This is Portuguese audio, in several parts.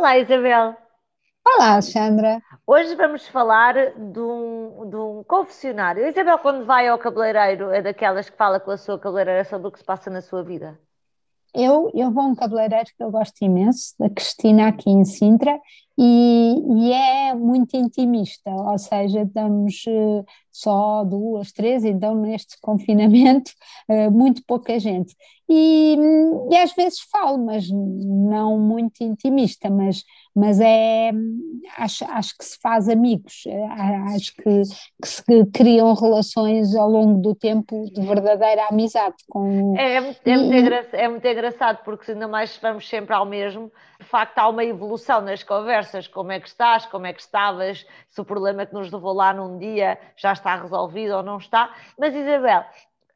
Olá, Isabel. Olá, Alexandra. Hoje vamos falar de um, de um confessionário. Isabel, quando vai ao cabeleireiro, é daquelas que fala com a sua cabeleireira sobre o que se passa na sua vida? Eu, eu vou a um cabeleireiro que eu gosto imenso, da Cristina, aqui em Sintra, e, e é muito intimista, ou seja, estamos uh, só duas, três, então neste confinamento, uh, muito pouca gente. E, e, às vezes falo, mas não muito intimista, mas, mas é, acho, acho que se faz amigos, eh, acho que, que se criam relações ao longo do tempo de verdadeira amizade. Com, é, é, muito, é, muito, engraçado, é muito engraçado, porque ainda mais vamos sempre ao mesmo, de facto há uma evolução nas conversas, como é que estás, como é que estavas, se o problema que nos levou lá num dia já está resolvido ou não está. Mas Isabel,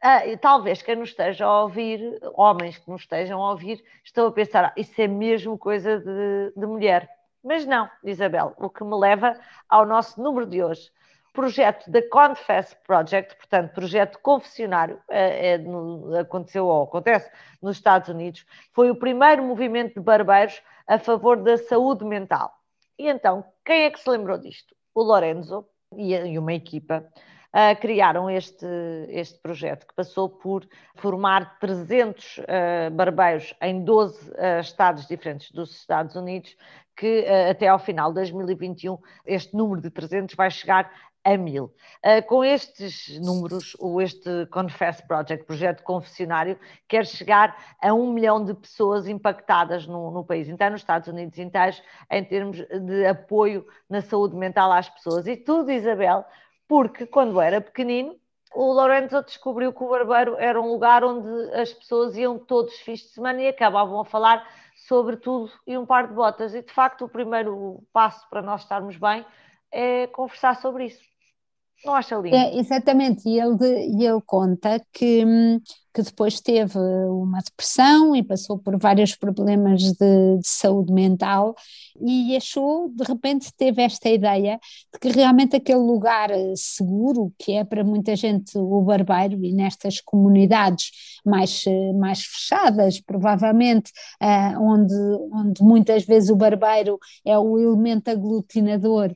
uh, talvez quem nos esteja a ouvir, homens que nos estejam a ouvir, estão a pensar, ah, isso é mesmo coisa de, de mulher. Mas não, Isabel, o que me leva ao nosso número de hoje projeto da Confess Project, portanto, projeto confessionário, é, é, no, aconteceu ou acontece nos Estados Unidos, foi o primeiro movimento de barbeiros a favor da saúde mental. E então, quem é que se lembrou disto? O Lorenzo e, e uma equipa uh, criaram este, este projeto que passou por formar 300 uh, barbeiros em 12 uh, ah, estados diferentes dos Estados Unidos, que até ao final de 2021 este número de 300 vai chegar a mil. Com estes números, o este Confess Project, projeto confessionário, quer chegar a um milhão de pessoas impactadas no, no país inteiro, nos Estados Unidos inteiros, em termos de apoio na saúde mental às pessoas. E tudo, Isabel, porque quando era pequenino, o Lorenzo descobriu que o barbeiro era um lugar onde as pessoas iam todos fins de semana e acabavam a falar sobre tudo e um par de botas. E de facto, o primeiro passo para nós estarmos bem é conversar sobre isso. Não acha lindo? É, exatamente, e ele, ele conta que hum, que depois teve uma depressão e passou por vários problemas de, de, saúde mental e achou, de repente, teve esta ideia de que realmente aquele lugar seguro, que é para muita gente o barbeiro, e nestas comunidades mais, mais fechadas, provavelmente, uh, onde, onde muitas vezes o barbeiro é o elemento aglutinador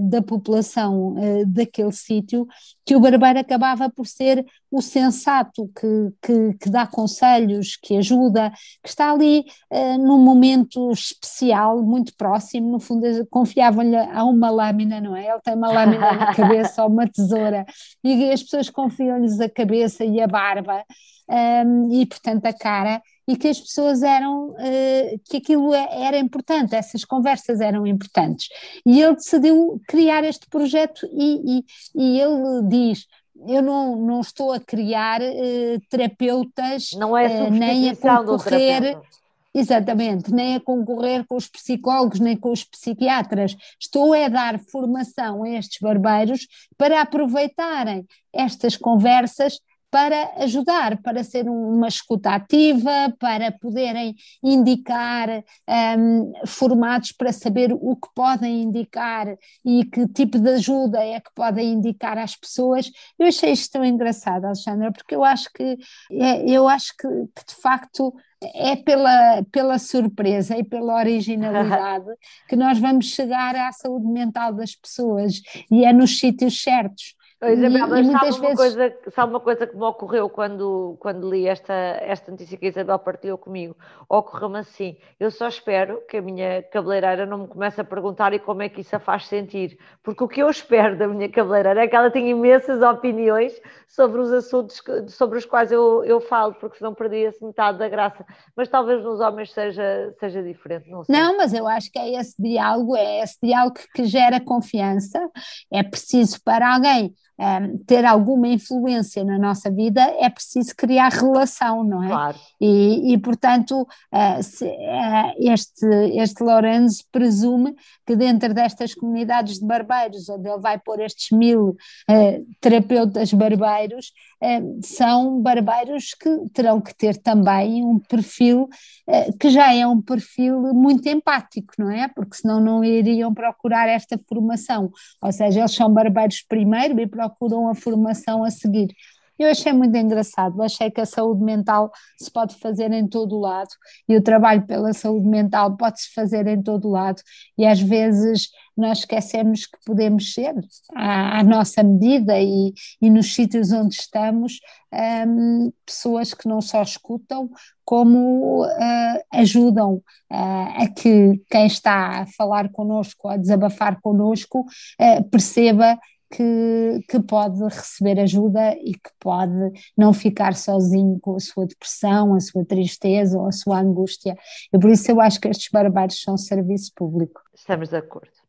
da população daquele sítio, que o barbeiro acabava por ser o sensato que, que, que, dá conselhos, que ajuda, que está ali uh, num momento especial, muito próximo, no fundo confiavam-lhe a uma lâmina, não é? Ele tem uma lâmina na cabeça ou uma tesoura, e as pessoas confiam-lhes a cabeça e a barba, um, ehm, e portanto a cara, e que as pessoas eram, uh, que aquilo é, era importante, essas conversas eram importantes. E ele decidiu criar este projeto e, e, e ele diz, eu não, não estou a criar uh, terapeutas, não é uh, nem a concorrer. Exatamente, nem a concorrer com os psicólogos, nem com os psiquiatras. Estou a dar formação a estes barbeiros para aproveitarem estas conversas para ajudar, para ser uma escuta ativa, para poderem indicar, um, formados para saber o que podem indicar e que tipo de ajuda é que podem indicar às pessoas. Eu achei isto tão engraçado, Alexandra, porque eu acho que, é, eu acho que, que de facto é pela, pela surpresa e pela originalidade que nós vamos chegar à saúde mental das pessoas e é nos sítios certos. Isabel, mas sabe, uma vezes... coisa, sabe uma coisa que me ocorreu quando, quando li esta, esta notícia que a Isabel partilhou comigo? Ocorreu-me assim: eu só espero que a minha cabeleireira não me comece a perguntar e como é que isso a faz sentir, porque o que eu espero da minha cabeleireira é que ela tenha imensas opiniões sobre os assuntos sobre os quais eu, eu falo, porque senão perdia-se metade da graça. Mas talvez nos homens seja, seja diferente, não sei. Não, mas eu acho que é esse diálogo, é esse diálogo que gera confiança, é preciso para alguém um, ter alguma influência na nossa vida, é preciso criar relação, não é? Claro. E, e portanto, uh, se, uh, este, este Lorenzo presume que dentro destas comunidades de barbeiros, onde ele vai pôr estes mil uh, terapeutas barbeiros, são barbeiros que terão que ter também um perfil que já é um perfil muito empático, não é? Porque senão não iriam procurar esta formação. Ou seja, eles são barbeiros primeiro e procuram a formação a seguir. Eu achei muito engraçado, achei que a saúde mental se pode fazer em todo o lado e o trabalho pela saúde mental pode-se fazer em todo o lado e às vezes nós esquecemos que podemos ser à, à nossa medida e, e, nos sítios onde estamos um, pessoas que não só escutam como uh, ajudam uh, a que quem está a falar connosco, a desabafar connosco, uh, perceba que, que pode receber ajuda e que pode não ficar sozinho com a sua depressão, a sua tristeza ou a sua angústia. E por isso eu acho que estes barbares são serviço público. Estamos de acordo.